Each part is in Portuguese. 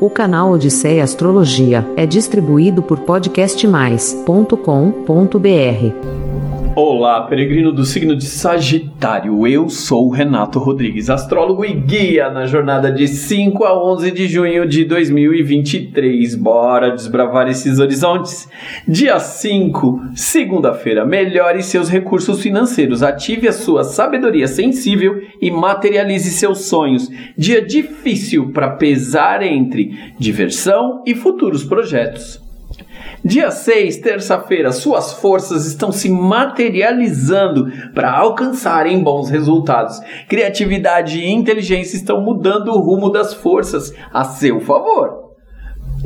O canal Odisseia Astrologia é distribuído por podcastmais.com.br. Olá, peregrino do signo de Sagitário. Eu sou Renato Rodrigues, astrólogo e guia na jornada de 5 a 11 de junho de 2023. Bora desbravar esses horizontes. Dia 5, segunda-feira. Melhore seus recursos financeiros, ative a sua sabedoria sensível e materialize seus sonhos. Dia difícil para pesar entre diversão e futuros projetos. Dia 6, terça-feira, suas forças estão se materializando para alcançarem bons resultados. Criatividade e inteligência estão mudando o rumo das forças a seu favor.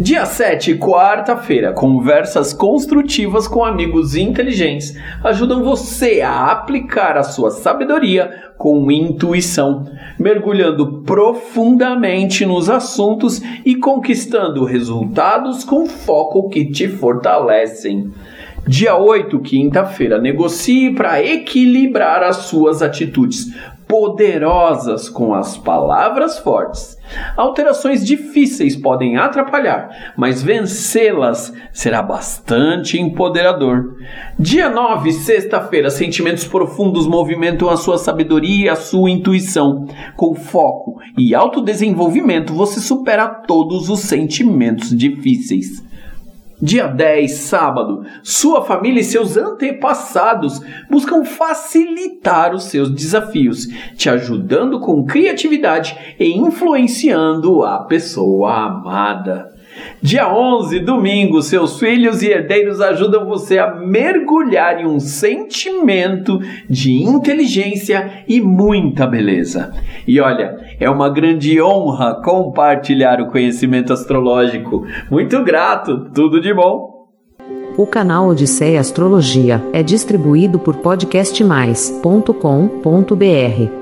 Dia 7, quarta-feira, conversas construtivas com amigos inteligentes ajudam você a aplicar a sua sabedoria com intuição, mergulhando profundamente nos assuntos e conquistando resultados com foco que te fortalecem. Dia 8, quinta-feira, negocie para equilibrar as suas atitudes poderosas com as palavras fortes. Alterações difíceis podem atrapalhar, mas vencê-las será bastante empoderador. Dia 9, sexta-feira, sentimentos profundos movimentam a sua sabedoria e a sua intuição. Com foco e autodesenvolvimento, você supera todos os sentimentos difíceis. Dia 10, sábado, sua família e seus antepassados buscam facilitar os seus desafios, te ajudando com criatividade e influenciando a pessoa amada. Dia 11, domingo, seus filhos e herdeiros ajudam você a mergulhar em um sentimento de inteligência e muita beleza. E olha, é uma grande honra compartilhar o conhecimento astrológico. Muito grato, tudo de bom. O canal Odisseia Astrologia é distribuído por podcastmais.com.br